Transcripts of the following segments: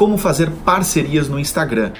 como fazer parcerias no Instagram.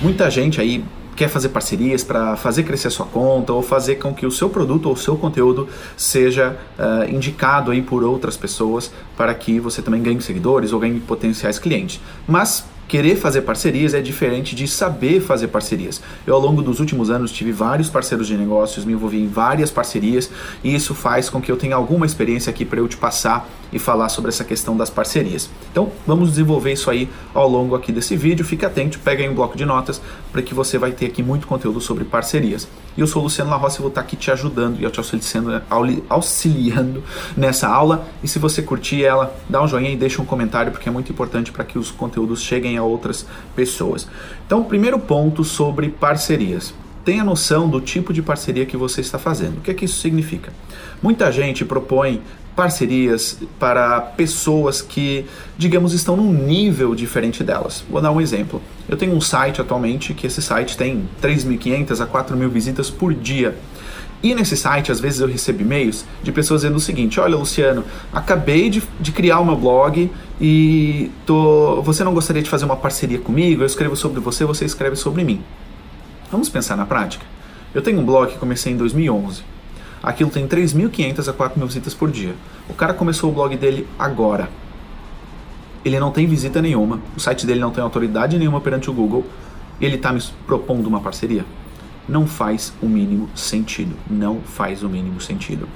Muita gente aí quer fazer parcerias para fazer crescer sua conta ou fazer com que o seu produto ou o seu conteúdo seja uh, indicado aí por outras pessoas para que você também ganhe seguidores ou ganhe potenciais clientes. Mas Querer fazer parcerias é diferente de saber fazer parcerias. Eu, ao longo dos últimos anos, tive vários parceiros de negócios, me envolvi em várias parcerias e isso faz com que eu tenha alguma experiência aqui para eu te passar e falar sobre essa questão das parcerias. Então, vamos desenvolver isso aí ao longo aqui desse vídeo. Fique atento, pega aí um bloco de notas para que você vai ter aqui muito conteúdo sobre parcerias. E eu sou o Luciano La Rossi e vou estar aqui te ajudando e te auxiliando, auxiliando nessa aula. E se você curtir ela, dá um joinha e deixa um comentário porque é muito importante para que os conteúdos cheguem a outras pessoas. Então, primeiro ponto sobre parcerias. Tenha noção do tipo de parceria que você está fazendo. O que é que isso significa? Muita gente propõe parcerias para pessoas que, digamos, estão num nível diferente delas. Vou dar um exemplo. Eu tenho um site atualmente que esse site tem 3.500 a 4.000 visitas por dia. E nesse site, às vezes eu recebo e-mails de pessoas dizendo o seguinte: Olha, Luciano, acabei de, de criar o meu blog e tô, você não gostaria de fazer uma parceria comigo? Eu escrevo sobre você, você escreve sobre mim. Vamos pensar na prática? Eu tenho um blog que comecei em 2011. Aquilo tem 3.500 a 4.000 visitas por dia. O cara começou o blog dele agora. Ele não tem visita nenhuma, o site dele não tem autoridade nenhuma perante o Google. Ele está me propondo uma parceria? não faz o mínimo sentido. Não faz o mínimo sentido.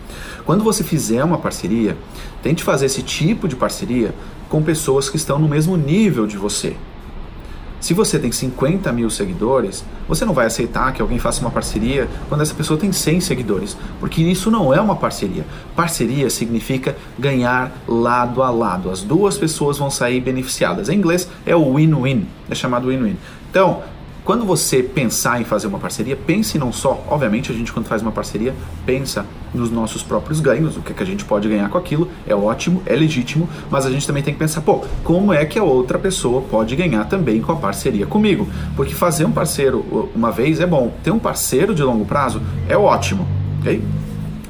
Quando você fizer uma parceria, tente fazer esse tipo de parceria com pessoas que estão no mesmo nível de você. Se você tem 50 mil seguidores, você não vai aceitar que alguém faça uma parceria quando essa pessoa tem 100 seguidores, porque isso não é uma parceria. Parceria significa ganhar lado a lado. As duas pessoas vão sair beneficiadas. Em inglês é o win-win, é chamado win-win. Então, quando você pensar em fazer uma parceria, pense não só, obviamente a gente quando faz uma parceria, pensa nos nossos próprios ganhos, o que, é que a gente pode ganhar com aquilo, é ótimo, é legítimo, mas a gente também tem que pensar, pô, como é que a outra pessoa pode ganhar também com a parceria comigo? Porque fazer um parceiro uma vez é bom, ter um parceiro de longo prazo é ótimo, ok?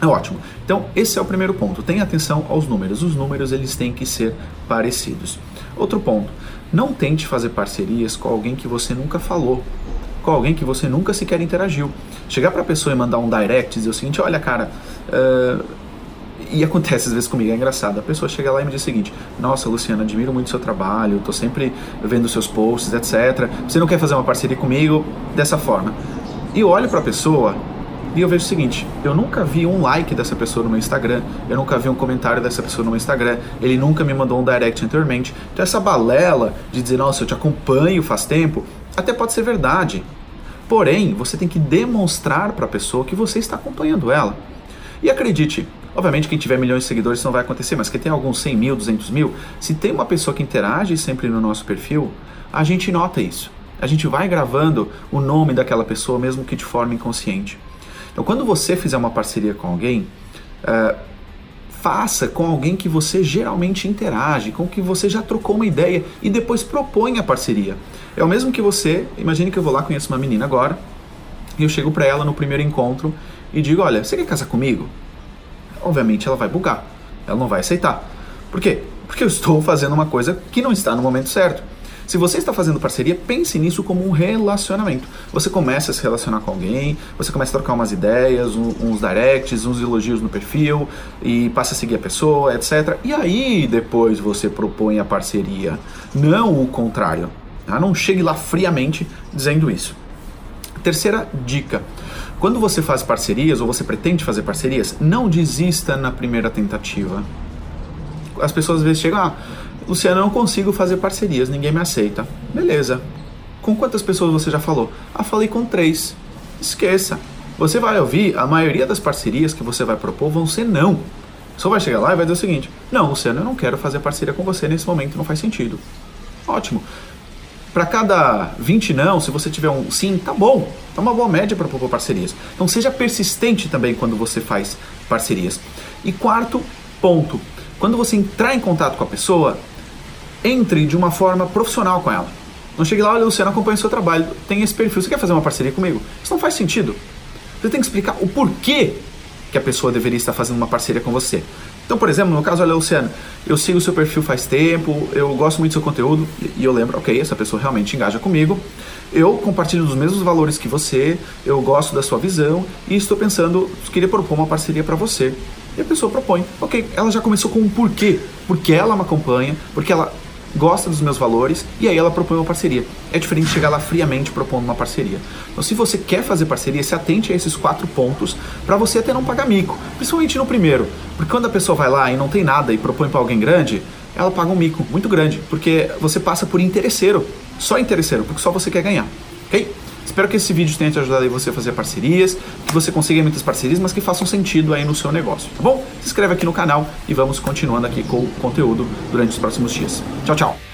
É ótimo. Então, esse é o primeiro ponto. Tenha atenção aos números. Os números eles têm que ser parecidos. Outro ponto. Não tente fazer parcerias com alguém que você nunca falou, com alguém que você nunca sequer interagiu. Chegar para a pessoa e mandar um direct e dizer o seguinte: olha, cara. Uh, e acontece às vezes comigo, é engraçado. A pessoa chega lá e me diz o seguinte: Nossa, Luciana, admiro muito o seu trabalho, estou sempre vendo seus posts, etc. Você não quer fazer uma parceria comigo dessa forma? E eu olho para a pessoa e eu vejo o seguinte: eu nunca vi um like dessa pessoa no meu Instagram, eu nunca vi um comentário dessa pessoa no meu Instagram, ele nunca me mandou um direct anteriormente. Então, essa balela de dizer, nossa, eu te acompanho faz tempo, até pode ser verdade. Porém, você tem que demonstrar para a pessoa que você está acompanhando ela. E acredite, obviamente quem tiver milhões de seguidores não vai acontecer, mas quem tem alguns 100 mil, 200 mil, se tem uma pessoa que interage sempre no nosso perfil, a gente nota isso. A gente vai gravando o nome daquela pessoa, mesmo que de forma inconsciente. Então, quando você fizer uma parceria com alguém, uh, faça com alguém que você geralmente interage, com que você já trocou uma ideia e depois propõe a parceria. É o mesmo que você, imagine que eu vou lá, conheço uma menina agora, e eu chego para ela no primeiro encontro e digo: Olha, você quer casar comigo? Obviamente ela vai bugar, ela não vai aceitar. Por quê? Porque eu estou fazendo uma coisa que não está no momento certo. Se você está fazendo parceria, pense nisso como um relacionamento. Você começa a se relacionar com alguém, você começa a trocar umas ideias, uns directs, uns elogios no perfil e passa a seguir a pessoa, etc. E aí depois você propõe a parceria, não o contrário. Tá? Não chegue lá friamente dizendo isso. Terceira dica. Quando você faz parcerias ou você pretende fazer parcerias, não desista na primeira tentativa. As pessoas às vezes chegam, ah, Luciano, eu não consigo fazer parcerias, ninguém me aceita. Beleza. Com quantas pessoas você já falou? Ah, falei com três. Esqueça. Você vai ouvir, a maioria das parcerias que você vai propor vão ser não. Só vai chegar lá e vai dizer o seguinte: Não, Luciano, eu não quero fazer parceria com você nesse momento, não faz sentido. Ótimo. Para cada 20 não, se você tiver um sim, tá bom. É uma boa média para propor parcerias. Então seja persistente também quando você faz parcerias. E quarto ponto, quando você entrar em contato com a pessoa, entre de uma forma profissional com ela. Não chegue lá, olha, Luciano, acompanha o seu trabalho, tem esse perfil, você quer fazer uma parceria comigo? Isso não faz sentido. Você tem que explicar o porquê que a pessoa deveria estar fazendo uma parceria com você. Então, por exemplo, no caso, olha, Luciano, eu sigo o seu perfil faz tempo, eu gosto muito do seu conteúdo e eu lembro, ok, essa pessoa realmente engaja comigo. Eu compartilho dos mesmos valores que você, eu gosto da sua visão e estou pensando, queria propor uma parceria para você. E a pessoa propõe, ok, ela já começou com um porquê, porque ela me acompanha, porque ela gosta dos meus valores e aí ela propõe uma parceria. É diferente de chegar lá friamente propondo uma parceria. Então, se você quer fazer parceria, se atente a esses quatro pontos para você até não pagar mico, principalmente no primeiro, porque quando a pessoa vai lá e não tem nada e propõe para alguém grande, ela paga um mico muito grande, porque você passa por interesseiro, só interesseiro, porque só você quer ganhar, ok? Espero que esse vídeo tenha te ajudado aí você a fazer parcerias, que você consiga muitas parcerias, mas que façam sentido aí no seu negócio, tá bom? Se inscreve aqui no canal e vamos continuando aqui com o conteúdo durante os próximos dias. Tchau, tchau!